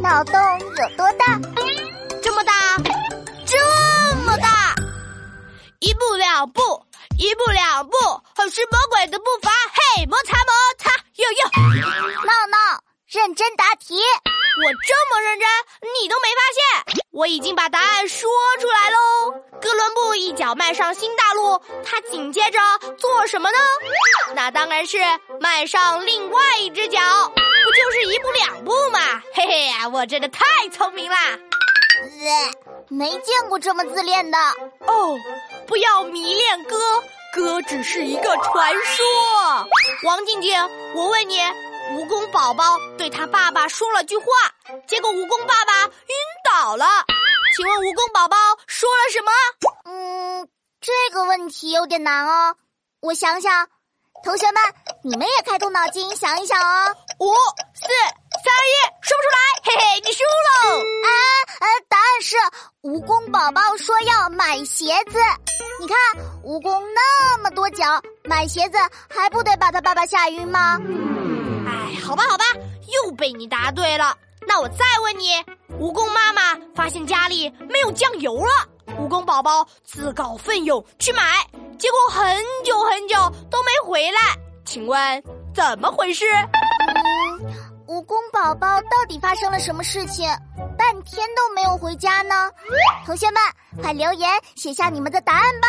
脑洞有多大？这么大，这么大！一步两步，一步两步，很是魔鬼的步伐。嘿，摩擦摩擦，哟哟！闹闹，认真答题。我这么认真，你都没发现？我已经把答案说出来喽。哥伦布一脚迈上新大陆，他紧接着做什么呢？那当然是迈上另外一只嘿嘿，我真的太聪明啦！没见过这么自恋的哦！不要迷恋哥，哥只是一个传说。王静静，我问你。蜈蚣宝宝对他爸爸说了句话，结果蜈蚣爸爸晕倒了。请问蜈蚣宝宝说了什么？嗯，这个问题有点难哦。我想想，同学们，你们也开动脑筋想一想哦。五、蚣宝宝说要买鞋子。你看，蜈蚣那么多脚，买鞋子还不得把他爸爸吓晕吗？好吧，好吧，又被你答对了。那我再问你，蜈蚣妈妈发现家里没有酱油了，蜈蚣宝宝自告奋勇去买，结果很久很久都没回来。请问怎么回事？嗯，蜈蚣宝宝到底发生了什么事情？半天都没有回家呢？同学们，快留言写下你们的答案吧。